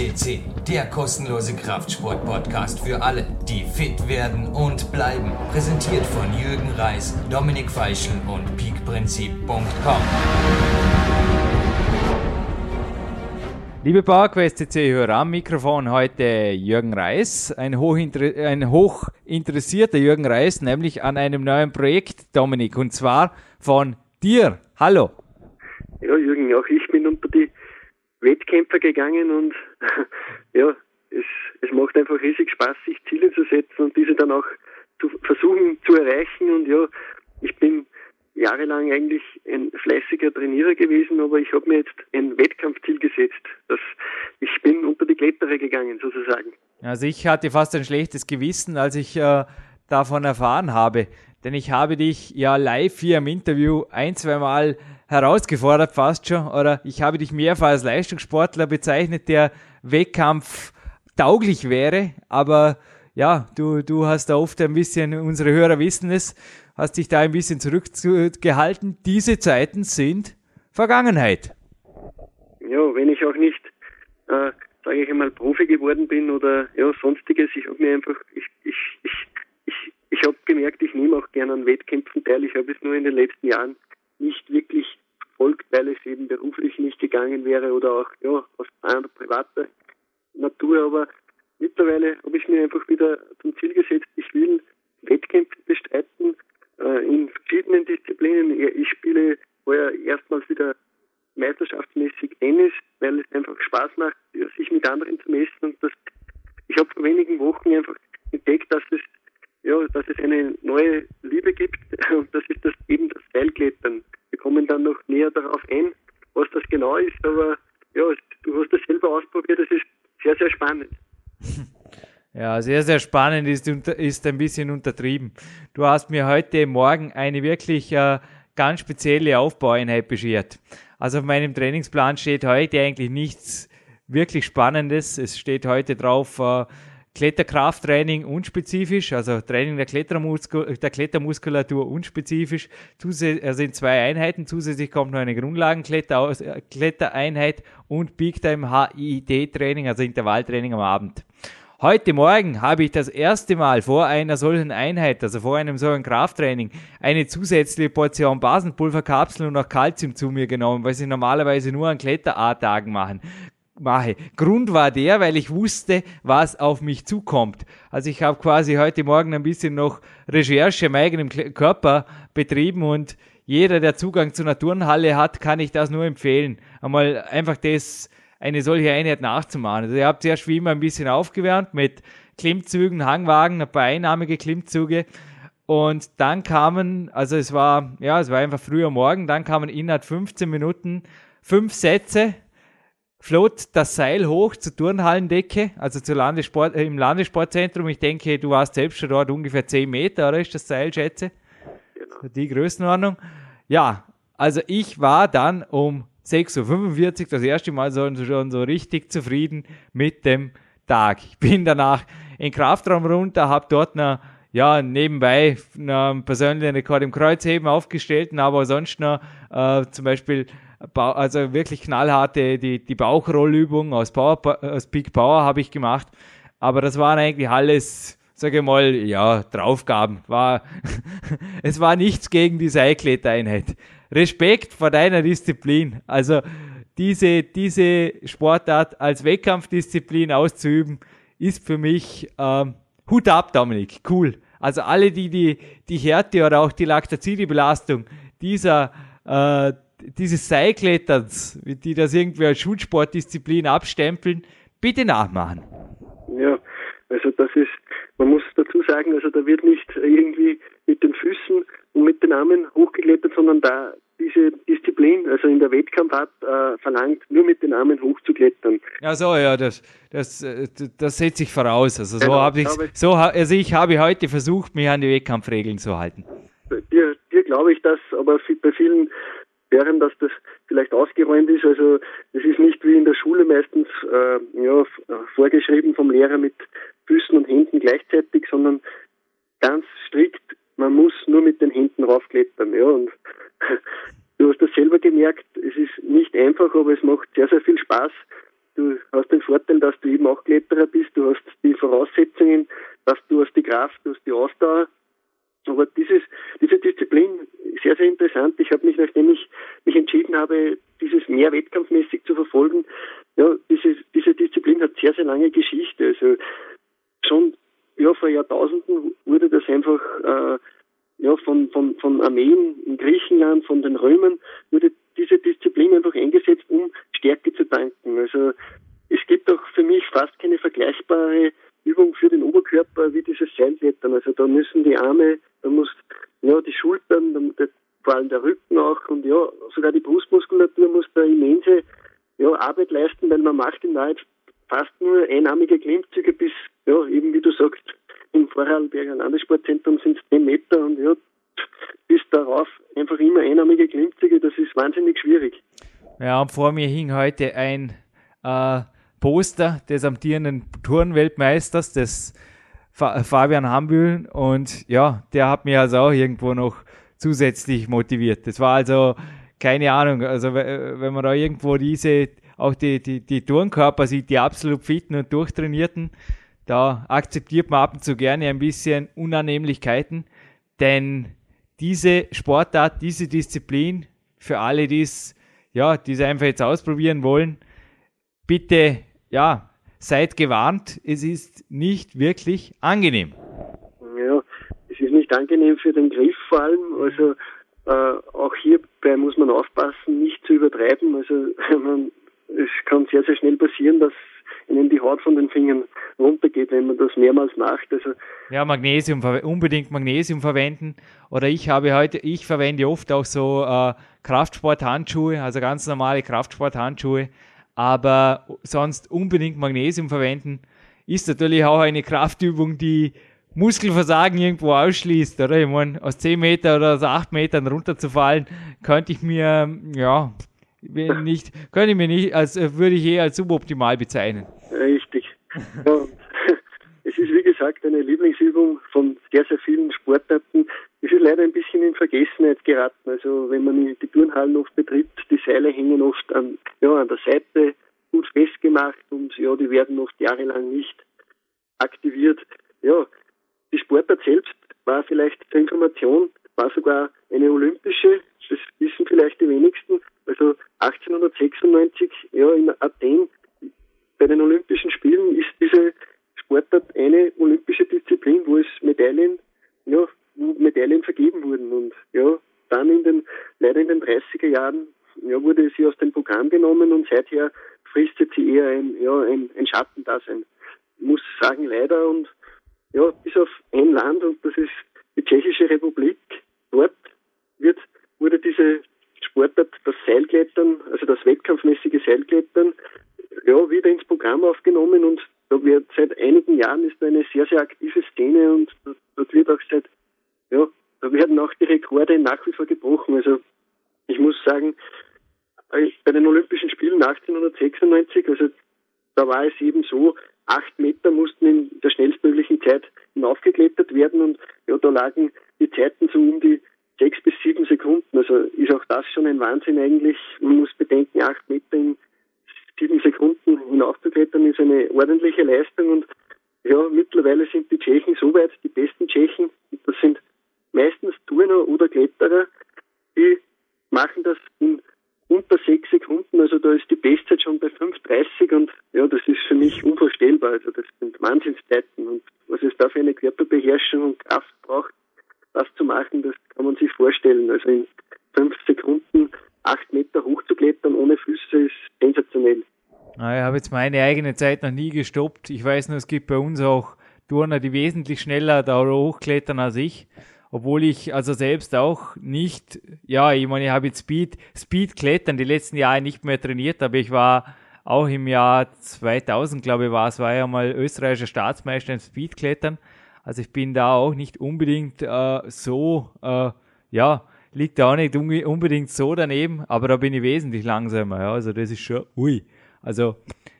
FCC, der kostenlose Kraftsport-Podcast für alle, die fit werden und bleiben. Präsentiert von Jürgen Reis, Dominik Feischl und peakprinzip.com. Liebe PowerQuest CC-Hörer, am Mikrofon heute Jürgen Reis, ein, hochinter ein hochinteressierter Jürgen Reis, nämlich an einem neuen Projekt, Dominik, und zwar von dir. Hallo. Ja, Jürgen, auch ich bin unter die Wettkämpfer gegangen und ja, es, es macht einfach riesig Spaß, sich Ziele zu setzen und diese dann auch zu versuchen zu erreichen. Und ja, ich bin jahrelang eigentlich ein fleißiger Trainierer gewesen, aber ich habe mir jetzt ein Wettkampfziel gesetzt. Das, ich bin unter die Kletterer gegangen, sozusagen. Also ich hatte fast ein schlechtes Gewissen, als ich äh, davon erfahren habe. Denn ich habe dich ja live hier im Interview ein, zwei Mal herausgefordert fast schon. Oder ich habe dich mehrfach als Leistungssportler bezeichnet, der Wettkampf tauglich wäre. Aber ja, du, du hast da oft ein bisschen, unsere Hörer wissen es, hast dich da ein bisschen zurückgehalten. Diese Zeiten sind Vergangenheit. Ja, wenn ich auch nicht, äh, sage ich einmal, Profi geworden bin oder ja, sonstiges, ich habe mir einfach, ich, ich, ich, ich, ich habe gemerkt, ich nehme auch gerne an Wettkämpfen teil. Ich habe es nur in den letzten Jahren nicht wirklich verfolgt, weil es eben beruflich nicht gegangen wäre oder auch ja, aus privater Natur. Aber mittlerweile habe ich mir einfach wieder zum Ziel gesetzt, ich will Wettkämpfe bestreiten äh, in verschiedenen Disziplinen. Ich spiele vorher erstmals wieder meisterschaftsmäßig Tennis, weil es einfach Spaß macht, sich mit anderen zu messen. Und das, ich habe vor wenigen Wochen einfach entdeckt, dass es ja, dass es eine neue Liebe gibt und das ist das eben das Seilklettern. Kommen dann noch näher darauf ein, was das genau ist, aber ja, du hast das selber ausprobiert, das ist sehr, sehr spannend. Ja, sehr, sehr spannend ist, ist ein bisschen untertrieben. Du hast mir heute Morgen eine wirklich äh, ganz spezielle Aufbaueinheit beschert. Also auf meinem Trainingsplan steht heute eigentlich nichts wirklich Spannendes. Es steht heute drauf äh, Kletterkrafttraining unspezifisch, also Training der, Klettermuskul der Klettermuskulatur unspezifisch. also in zwei Einheiten. Zusätzlich kommt noch eine Grundlagenklettereinheit und Big Time HIIT-Training, also Intervalltraining am Abend. Heute Morgen habe ich das erste Mal vor einer solchen Einheit, also vor einem solchen Krafttraining, eine zusätzliche Portion Basenpulverkapseln und noch Kalzium zu mir genommen, was ich normalerweise nur an Kletter-A-Tagen machen mache. Grund war der, weil ich wusste, was auf mich zukommt. Also ich habe quasi heute Morgen ein bisschen noch Recherche im eigenen Körper betrieben und jeder, der Zugang zur Turnhalle hat, kann ich das nur empfehlen. Einmal einfach das eine solche Einheit nachzumachen. Also ihr habt zuerst wie immer ein bisschen aufgewärmt mit Klimmzügen, Hangwagen, ein paar einnahmige Klimmzüge. Und dann kamen, also es war, ja, es war einfach früher Morgen, dann kamen innerhalb 15 Minuten fünf Sätze, float das Seil hoch zur Turnhallendecke, also zur Landesport, äh, im Landessportzentrum. Ich denke, du warst selbst schon dort ungefähr 10 Meter, oder ist das Seil, schätze? Genau. Die Größenordnung. Ja, also ich war dann um 6.45 Uhr das erste Mal so, schon so richtig zufrieden mit dem Tag. Ich bin danach in den Kraftraum runter, habe dort noch, ja, nebenbei einen persönlichen Rekord im Kreuzheben aufgestellt, aber sonst noch äh, zum Beispiel also wirklich knallharte die, die Bauchrollübung aus, Power, aus Peak Power habe ich gemacht. Aber das waren eigentlich alles, sage ich mal, ja, Draufgaben. War, es war nichts gegen die Seilklettereinheit. Respekt vor deiner Disziplin. Also diese, diese Sportart als Wettkampfdisziplin auszuüben, ist für mich ähm, Hut ab, Dominik. Cool. Also alle, die die, die Härte oder auch die Laktazidi-Belastung dieser äh, dieses Seilkletterns, die das irgendwie als Schulsportdisziplin abstempeln, bitte nachmachen. Ja, also das ist, man muss dazu sagen, also da wird nicht irgendwie mit den Füßen mit den Armen hochgeklettert, sondern da diese Disziplin, also in der Wettkampfart, äh, verlangt, nur mit den Armen hochzuklettern. Ja, so, ja, das, das, das setze ich voraus. Also so genau, habe ich, so, also ich habe heute versucht, mich an die Wettkampfregeln zu halten. Dir, dir glaube ich das, aber bei vielen während dass das vielleicht ausgeräumt ist. Also es ist nicht wie in der Schule meistens äh, ja, vorgeschrieben vom Lehrer mit Füßen und Händen gleichzeitig, sondern ganz strikt, man muss nur mit den Händen raufklettern. Ja, und du hast das selber gemerkt, es ist nicht einfach, aber es macht sehr, sehr viel Spaß. Du hast den Vorteil, dass Kletterer bist, du hast die Voraussetzungen, dass du hast die Kraft, du hast die Ausdauer. Aber dieses, diese Disziplin sehr, sehr interessant. Ich habe mich, nachdem ich mich entschieden habe, dieses mehr wettkampfmäßig zu verfolgen, ja, diese, diese Disziplin hat sehr, sehr lange Geschichte. Also schon ja, vor Jahrtausenden wurde das einfach äh, ja, von, von, von Armeen in Griechenland, von den Römern, wurde diese Disziplin einfach eingesetzt, um Stärke zu tanken. Also es gibt auch für mich fast keine vergleichbare Übung für den Oberkörper wie dieses Seilklettern. Also da müssen die Arme, da muss ja die Schultern, da, vor allem der Rücken auch und ja, sogar die Brustmuskulatur muss da immense ja, Arbeit leisten, weil man macht in Wahrheit fast nur einarmige Klimmzüge bis, ja, eben wie du sagst, im Vorarlberger Landessportzentrum sind es 10 Meter und ja, bis darauf einfach immer einarmige Klimmzüge, das ist wahnsinnig schwierig. Ja, und vor mir hing heute ein äh, Poster des amtierenden Turnweltmeisters, des Fabian Hambühl. Und ja, der hat mir also auch irgendwo noch zusätzlich motiviert. Das war also keine Ahnung, also wenn man da irgendwo diese, auch die, die, die Turnkörper sieht, die absolut fitten und durchtrainierten, da akzeptiert man ab und zu gerne ein bisschen Unannehmlichkeiten, denn diese Sportart, diese Disziplin, für alle, die es, ja, die es einfach jetzt ausprobieren wollen, bitte, ja, seid gewarnt, es ist nicht wirklich angenehm. Ja, es ist nicht angenehm für den Griff vor allem. Also äh, auch hierbei muss man aufpassen, nicht zu übertreiben. Also man, es kann sehr, sehr schnell passieren, dass ihnen die Haut von den Fingern runtergeht, wenn man das mehrmals macht. Also ja, Magnesium, unbedingt Magnesium verwenden. Oder ich habe heute, ich verwende oft auch so äh, Kraftsporthandschuhe, also ganz normale Kraftsporthandschuhe aber sonst unbedingt Magnesium verwenden. Ist natürlich auch eine Kraftübung, die Muskelversagen irgendwo ausschließt, oder? Ich meine, aus 10 Meter oder aus 8 Metern runterzufallen, könnte ich mir, ja, nicht, könnte ich mir nicht, als würde ich eher als suboptimal bezeichnen. Richtig. Es ist wie gesagt eine Lieblingsübung von sehr, sehr vielen Sportarten. Ist leider ein bisschen in Vergessenheit geraten. Also wenn man die Turnhallen oft betritt, die Seile hängen oft an, ja, an der Seite gut festgemacht und ja, die werden oft jahrelang nicht aktiviert. Ja, die Sportart selbst war vielleicht zur Information, war sogar eine olympische, das wissen vielleicht die wenigsten. Also 1896, ja, in Athen, bei den Olympischen Spielen ist diese Sportart eine olympische Disziplin, wo es Medaillen, ja, Medaillen vergeben wurden. Und ja, dann in den, leider in den 30er Jahren, ja, wurde sie aus dem Programm genommen und seither fristet sie eher ein, ja, ein, ein Schattendasein. Muss sagen, leider und ja, bis auf ein Land und das ist die Tschechische Republik. Dort wird, wurde diese Sportart, das Seilklettern, also das wettkampfmäßige Seilklettern, ja, wieder ins Programm aufgenommen und da wird seit einigen Jahren ist eine sehr, sehr aktive Szene und dort wird auch seit, ja, da werden auch die Rekorde nach wie vor gebrochen. Also ich muss sagen, bei den Olympischen Spielen 1896, also da war es eben so, acht Meter mussten in der schnellstmöglichen Zeit hinaufgeklettert werden und ja, da lagen die Zeiten so um die sechs bis sieben Sekunden. Also ist auch das schon ein Wahnsinn eigentlich. Man muss bedenken, acht Meter in sieben Sekunden hinaufzuklettern ist eine ordentliche Leistung und ja, mittlerweile sind die Tschechen so weit, die besten Tschechen, das sind meistens Turner oder Kletterer, die machen das in unter sechs Sekunden, also da ist die Bestzeit schon bei 5,30 und ja, das ist für mich unvorstellbar. Also das sind Wahnsinnszeiten und was es da für eine Körperbeherrschung und Kraft braucht, das zu machen, das kann man sich vorstellen. Also in fünf Sekunden acht Meter hochzuklettern ohne Füße ist sensationell. Ich habe jetzt meine eigene Zeit noch nie gestoppt. Ich weiß nur, es gibt bei uns auch Turner, die wesentlich schneller da hochklettern als ich. Obwohl ich also selbst auch nicht, ja, ich meine, ich habe jetzt Speed, Speed klettern die letzten Jahre nicht mehr trainiert, aber ich war auch im Jahr 2000, glaube ich, war es, war ja mal österreichischer Staatsmeister im Speedklettern. Also ich bin da auch nicht unbedingt äh, so, äh, ja, liegt da auch nicht unbedingt so daneben, aber da bin ich wesentlich langsamer. Ja, also das ist schon, ui. Also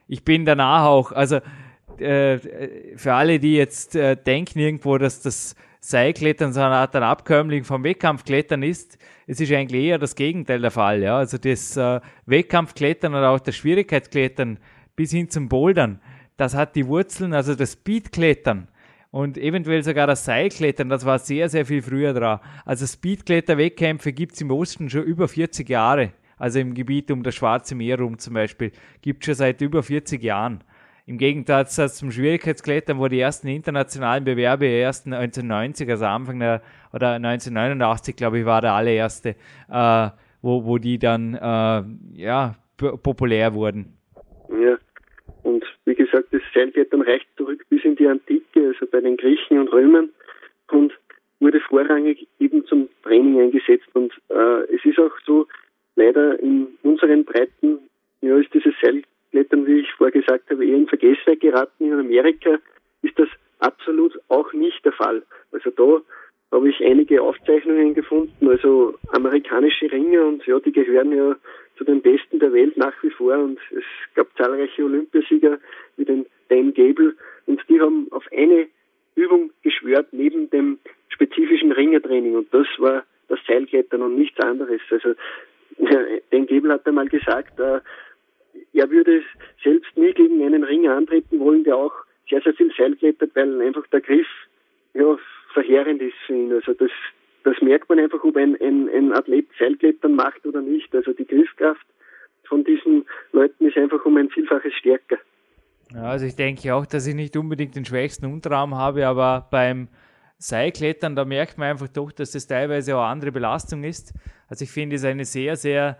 ich bin danach auch, also äh, für alle, die jetzt äh, denken irgendwo, dass das Seilklettern so eine Art ein Abkömmling vom Wettkampfklettern ist, es ist eigentlich eher das Gegenteil der Fall. Ja? Also das äh, Wettkampfklettern oder auch das Schwierigkeitsklettern bis hin zum Bouldern, das hat die Wurzeln, also das Speedklettern und eventuell sogar das Seilklettern, das war sehr, sehr viel früher dran. Also Speedkletter-Wettkämpfe gibt es im Osten schon über 40 Jahre. Also im Gebiet um das Schwarze Meer rum zum Beispiel, gibt es schon seit über 40 Jahren. Im Gegensatz zum Schwierigkeitsklettern, wo die ersten internationalen Bewerbe erst 1990, also Anfang der, oder 1989, glaube ich, war der allererste, äh, wo, wo die dann äh, ja, populär wurden. Ja, und wie gesagt, das Seilklettern reicht zurück bis in die Antike, also bei den Griechen und Römern und wurde vorrangig eben zum Training eingesetzt. Und äh, es ist auch so, leider in unseren Breiten ja, ist dieses Seilklettern, wie ich vorher gesagt habe, eher in Vergessenheit geraten. In Amerika ist das absolut auch nicht der Fall. Also da habe ich einige Aufzeichnungen gefunden, also amerikanische Ringer und ja, die gehören ja zu den Besten der Welt nach wie vor und es gab zahlreiche Olympiasieger wie den Dan Gable und die haben auf eine Übung geschwört neben dem spezifischen Ringertraining und das war das Seilklettern und nichts anderes. Also Dan Gable hat einmal gesagt, äh, er würde selbst nie gegen einen Ringer antreten wollen, der auch sehr, sehr viel Seil klettert, weil einfach der Griff ja, verheerend ist für ihn. Also das, das merkt man einfach, ob ein, ein, ein Athlet Seilklettern macht oder nicht. Also die Griffkraft von diesen Leuten ist einfach um ein Vielfaches stärker. Ja, also ich denke auch, dass ich nicht unbedingt den schwächsten Unterarm habe, aber beim Seilklettern, da merkt man einfach doch, dass das teilweise auch andere Belastung ist. Also ich finde es eine sehr, sehr,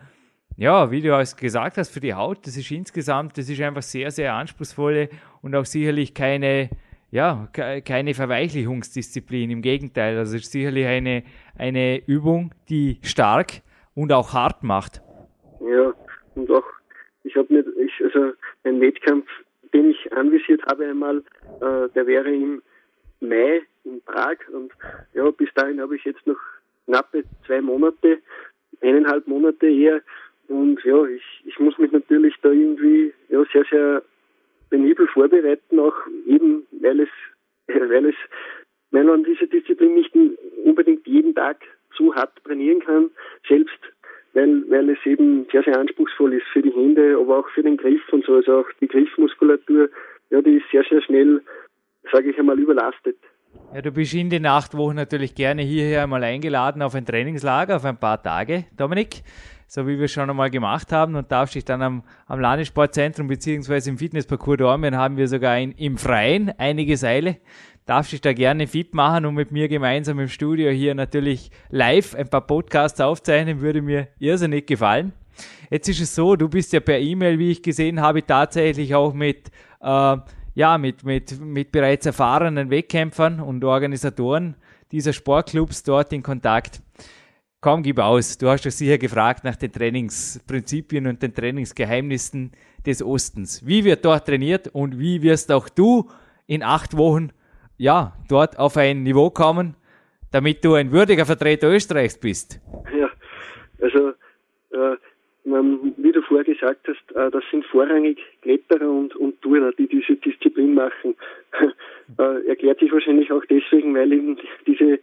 ja, wie du es gesagt hast, für die Haut, das ist insgesamt, das ist einfach sehr, sehr anspruchsvolle und auch sicherlich keine, ja, keine Verweichlichungsdisziplin. Im Gegenteil, also es ist sicherlich eine, eine Übung, die stark und auch hart macht. Ja, und auch, ich habe nicht, ich, also ein Wettkampf, den ich anvisiert habe einmal, äh, der wäre im Mai in Prag und ja, bis dahin habe ich jetzt noch knappe zwei Monate, eineinhalb Monate eher und ja, ich, ich muss mich natürlich da irgendwie ja, sehr, sehr penibel vorbereiten, auch eben, weil es, weil es, weil man diese Disziplin nicht unbedingt jeden Tag so hart trainieren kann, selbst weil, weil es eben sehr, sehr anspruchsvoll ist für die Hände, aber auch für den Griff und so. Also auch die Griffmuskulatur, ja, die ist sehr, sehr schnell, sage ich einmal, überlastet. Ja, du bist in den acht Wochen natürlich gerne hierher mal eingeladen auf ein Trainingslager, auf ein paar Tage, Dominik so wie wir schon einmal gemacht haben und darfst dich dann am, am Landessportzentrum beziehungsweise im Fitnessparcours Dormien haben wir sogar in, im Freien einige Seile. Darfst dich da gerne fit machen und mit mir gemeinsam im Studio hier natürlich live ein paar Podcasts aufzeichnen, würde mir irrsinnig gefallen. Jetzt ist es so, du bist ja per E-Mail, wie ich gesehen habe, tatsächlich auch mit, äh, ja, mit, mit, mit bereits erfahrenen Wettkämpfern und Organisatoren dieser Sportclubs dort in Kontakt. Komm, gib aus. Du hast doch sicher gefragt nach den Trainingsprinzipien und den Trainingsgeheimnissen des Ostens. Wie wird dort trainiert und wie wirst auch du in acht Wochen ja, dort auf ein Niveau kommen, damit du ein würdiger Vertreter Österreichs bist? Ja, also äh, wie du vorher gesagt hast, äh, das sind vorrangig Kletterer und, und Turner, die diese Disziplin machen. äh, erklärt sich wahrscheinlich auch deswegen, weil eben diese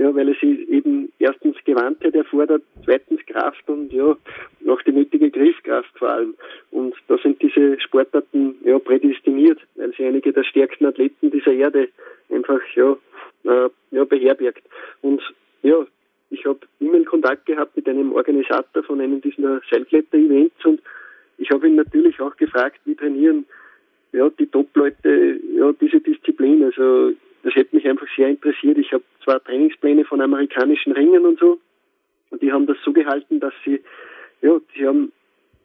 ja, weil es eben erstens Gewandtheit erfordert, zweitens Kraft und ja, noch die nötige Griffkraft vor allem. Und da sind diese Sportarten ja prädestiniert, weil sie einige der stärksten Athleten dieser Erde einfach ja, äh, ja beherbergt. Und ja, ich habe immer Kontakt gehabt mit einem Organisator von einem dieser Seilkletter-Events und ich habe ihn natürlich auch gefragt, wie trainieren ja, die Top-Leute ja, diese Disziplin. Also das hätte mich einfach sehr interessiert. Ich habe zwar Trainingspläne von amerikanischen Ringen und so, und die haben das so gehalten, dass sie, ja, sie haben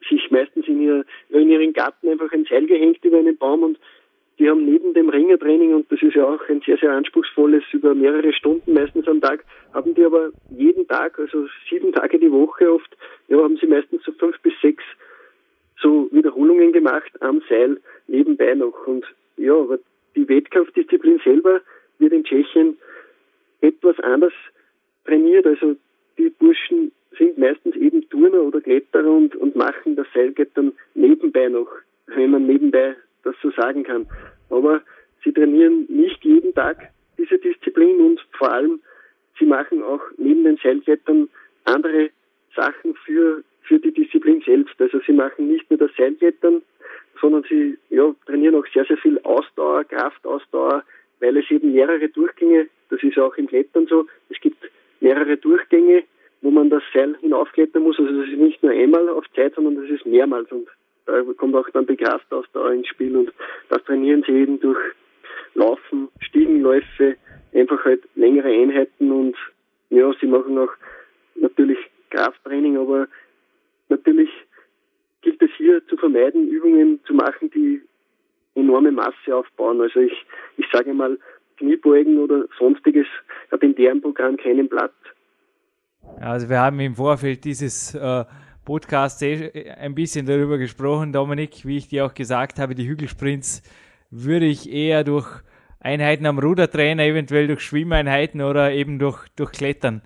sich meistens in, ihr, in ihren Garten einfach ein Seil gehängt über einen Baum und die haben neben dem Ringertraining, und das ist ja auch ein sehr, sehr anspruchsvolles, über mehrere Stunden meistens am Tag, haben die aber jeden Tag, also sieben Tage die Woche oft, ja, haben sie meistens so fünf bis sechs so Wiederholungen gemacht am Seil nebenbei noch. Und ja, aber die Wettkampfdisziplin selber wird in Tschechien etwas anders trainiert. Also die Burschen sind meistens eben Turner oder Kletterer und, und machen das Seilklettern nebenbei noch, wenn man nebenbei das so sagen kann. Aber sie trainieren nicht jeden Tag diese Disziplin und vor allem sie machen auch neben den Seilklettern andere Sachen für, für die Disziplin selbst. Also sie machen nicht nur das Seilklettern, sondern sie ja, trainieren auch sehr, sehr viel Ausdauer, Kraftausdauer, weil es eben mehrere Durchgänge, das ist auch im Klettern so, es gibt mehrere Durchgänge, wo man das Seil hinaufklettern muss. Also das ist nicht nur einmal auf Zeit, sondern das ist mehrmals. Und da kommt auch dann die Kraftausdauer ins Spiel. Und das trainieren sie eben durch Laufen, Stiegenläufe, einfach halt längere Einheiten. Und ja, sie machen auch natürlich Krafttraining, aber natürlich hier zu vermeiden, Übungen zu machen, die enorme Masse aufbauen. Also ich, ich sage mal, Kniebeugen oder sonstiges hat in deren Programm keinen Platz. Also wir haben im Vorfeld dieses äh, Podcasts eh ein bisschen darüber gesprochen, Dominik, wie ich dir auch gesagt habe, die Hügelsprints würde ich eher durch Einheiten am Rudertrainer, eventuell durch Schwimmeinheiten oder eben durch, durch Klettern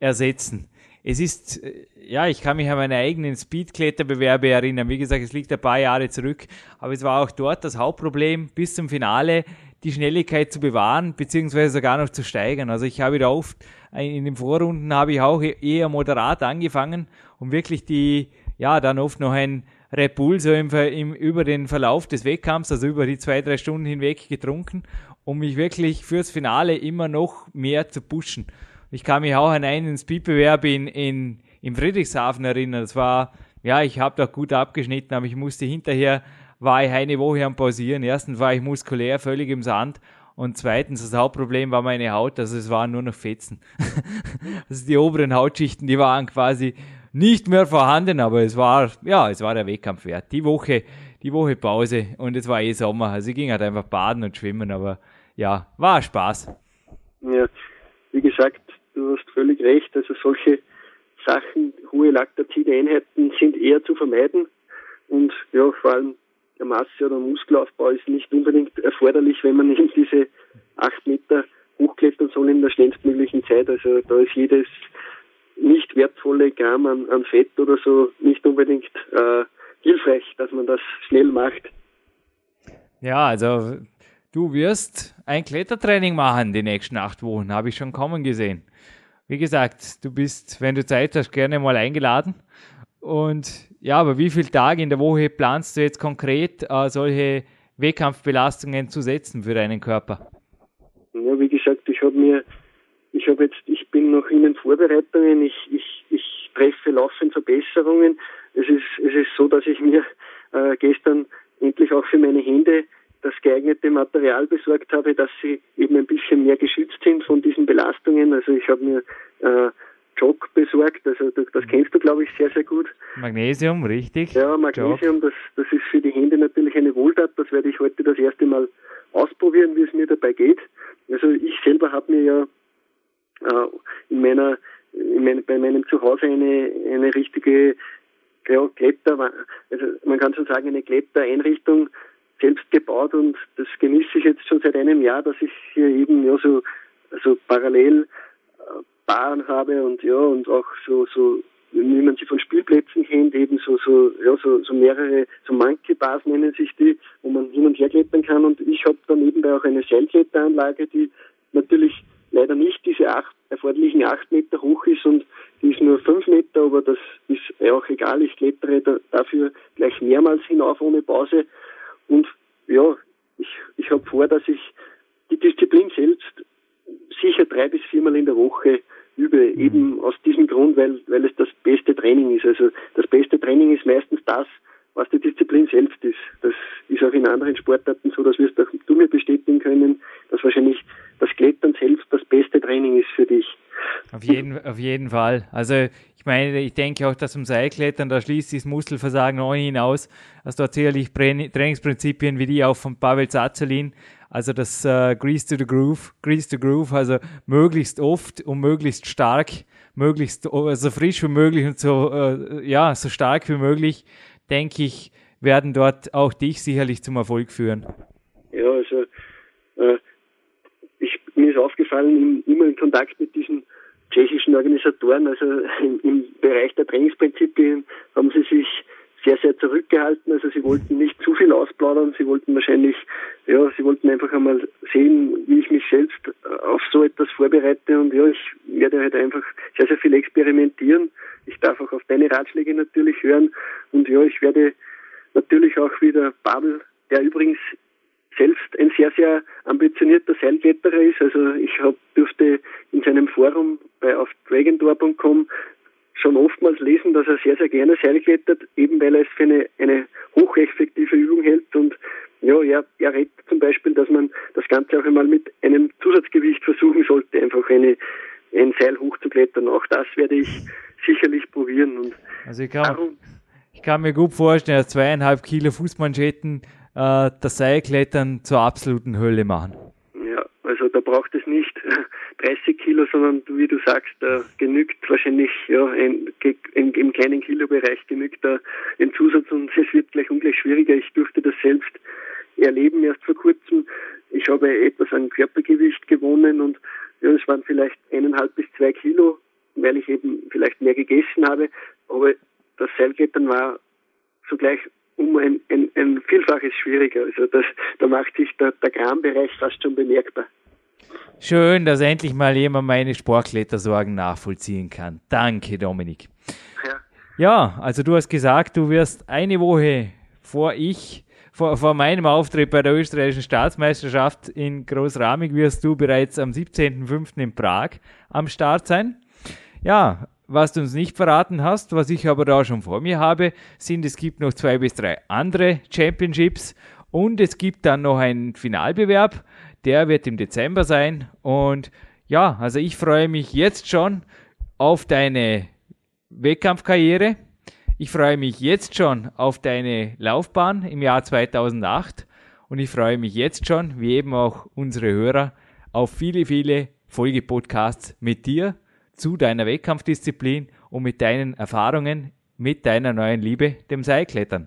ersetzen. Es ist, äh, ja, ich kann mich an meine eigenen Speedkletterbewerbe erinnern. Wie gesagt, es liegt ein paar Jahre zurück, aber es war auch dort das Hauptproblem, bis zum Finale die Schnelligkeit zu bewahren, beziehungsweise sogar noch zu steigern. Also ich habe da oft, äh, in den Vorrunden habe ich auch eher moderat angefangen und wirklich die, ja, dann oft noch ein Red Bull so im, im, über den Verlauf des Wettkampfs, also über die zwei, drei Stunden hinweg getrunken, um mich wirklich fürs Finale immer noch mehr zu pushen. Ich kann mich auch an einen Speedbewerb in, in, in Friedrichshafen erinnern. Das war, ja, ich habe da gut abgeschnitten, aber ich musste hinterher, war ich eine Woche am Pausieren. Erstens war ich muskulär völlig im Sand und zweitens, das Hauptproblem war meine Haut, also es waren nur noch Fetzen. also die oberen Hautschichten, die waren quasi nicht mehr vorhanden, aber es war, ja, es war der Wettkampf wert. Die Woche, die Woche Pause und es war eh Sommer, also ich ging halt einfach baden und schwimmen, aber ja, war Spaß. Ja, wie gesagt, du hast völlig recht. Also solche Sachen, hohe Laktazideinheiten sind eher zu vermeiden. Und ja, vor allem der Masse- oder Muskelaufbau ist nicht unbedingt erforderlich, wenn man in diese acht Meter hochklettern soll in der schnellstmöglichen Zeit. Also da ist jedes nicht wertvolle Gramm an, an Fett oder so nicht unbedingt äh, hilfreich, dass man das schnell macht. Ja, also du wirst ein Klettertraining machen die nächsten acht Wochen, habe ich schon kommen gesehen. Wie gesagt, du bist, wenn du Zeit hast, gerne mal eingeladen. Und ja, aber wie viele Tage in der Woche planst du jetzt konkret, äh, solche Wettkampfbelastungen zu setzen für deinen Körper? Ja, wie gesagt, ich habe mir, ich habe jetzt, ich bin noch in den Vorbereitungen, ich, ich, ich treffe laufend Verbesserungen. Es ist, es ist so, dass ich mir äh, gestern endlich auch für meine Hände das geeignete Material besorgt habe, dass sie eben ein bisschen mehr geschützt sind von diesen Belastungen. Also ich habe mir äh, Jog besorgt, also das, das kennst du glaube ich sehr, sehr gut. Magnesium, richtig. Ja, Magnesium, das, das ist für die Hände natürlich eine Wohltat. Das werde ich heute das erste Mal ausprobieren, wie es mir dabei geht. Also ich selber habe mir ja äh, in meiner, in mein, bei meinem Zuhause eine, eine richtige ja, Kletter, also man kann schon sagen eine Klettereinrichtung selbst gebaut und das genieße ich jetzt schon seit einem Jahr, dass ich hier eben ja so, so parallel äh, Bahn habe und ja und auch so so wie man sie von Spielplätzen kennt, eben so so ja so, so mehrere so Monkey Bars nennen sich die, wo man hin und her klettern kann und ich habe dann nebenbei auch eine Seilkletteranlage, die natürlich leider nicht diese acht, erforderlichen acht Meter hoch ist und die ist nur fünf Meter, aber das ist ja auch egal. Ich klettere da, dafür gleich mehrmals hinauf ohne Pause und ja, ich, ich habe vor, dass ich die Disziplin selbst sicher drei bis viermal in der Woche übe, mhm. eben aus diesem Grund, weil, weil es das beste Training ist. Also das beste Training ist meistens das, was die Disziplin selbst ist. Das ist auch in anderen Sportarten so, das wirst auch du mir bestätigen können, dass wahrscheinlich das Klettern selbst das beste Training ist für dich. Auf jeden, auf jeden Fall. Also meine, ich denke auch, dass zum Seilklettern, da schließt sich das Muskelversagen auch hinaus. Also dort sicherlich Trainingsprinzipien wie die auch von Pavel Zazzelin, also das äh, Grease to the Groove, Grease to Groove, also möglichst oft und möglichst stark, möglichst so also frisch wie möglich und so, äh, ja, so stark wie möglich, denke ich, werden dort auch dich sicherlich zum Erfolg führen. Ja, also äh, ich, mir ist aufgefallen, immer in Kontakt mit diesen tschechischen Organisatoren, also im, im Bereich der Trainingsprinzipien haben sie sich sehr, sehr zurückgehalten. Also sie wollten nicht zu viel ausplaudern, sie wollten wahrscheinlich, ja, sie wollten einfach einmal sehen, wie ich mich selbst auf so etwas vorbereite und ja, ich werde halt einfach sehr, sehr viel experimentieren. Ich darf auch auf deine Ratschläge natürlich hören und ja, ich werde natürlich auch wieder Babel, der übrigens selbst ein sehr, sehr ambitionierter Seilkletterer ist. Also ich hab, durfte in seinem Forum bei auf dragondoor.com schon oftmals lesen, dass er sehr, sehr gerne Seil klettert, eben weil er es für eine, eine hocheffektive Übung hält und ja, er, er redet zum Beispiel, dass man das Ganze auch einmal mit einem Zusatzgewicht versuchen sollte, einfach eine, ein Seil hochzuklettern. Auch das werde ich sicherlich probieren. Und also ich kann, darum, ich kann mir gut vorstellen, dass zweieinhalb Kilo Fußmanschetten äh, das Seilklettern zur absoluten Hölle machen. Ja, also da braucht es nicht 30 Kilo, sondern wie du sagst, da genügt wahrscheinlich ja ein, in, im kleinen Kilobereich genügt da ein Zusatz und es wird gleich ungleich schwieriger. Ich durfte das selbst erleben erst vor kurzem. Ich habe etwas an Körpergewicht gewonnen und ja, es waren vielleicht eineinhalb bis zwei Kilo, weil ich eben vielleicht mehr gegessen habe. Aber das Seilklettern war zugleich um ein, ein, ein Vielfaches schwieriger. Also das, da macht sich der, der Grambereich fast schon bemerkbar. Schön, dass endlich mal jemand meine Sportklettersorgen nachvollziehen kann. Danke, Dominik. Ja. ja, also du hast gesagt, du wirst eine Woche vor ich, vor, vor meinem Auftritt bei der österreichischen Staatsmeisterschaft in Großramig wirst du bereits am 17.05. in Prag am Start sein. Ja, was du uns nicht verraten hast, was ich aber da schon vor mir habe, sind, es gibt noch zwei bis drei andere Championships und es gibt dann noch einen Finalbewerb der wird im Dezember sein. Und ja, also ich freue mich jetzt schon auf deine Wettkampfkarriere. Ich freue mich jetzt schon auf deine Laufbahn im Jahr 2008. Und ich freue mich jetzt schon, wie eben auch unsere Hörer, auf viele, viele Folgepodcasts mit dir zu deiner Wettkampfdisziplin und mit deinen Erfahrungen mit deiner neuen Liebe, dem Seilklettern.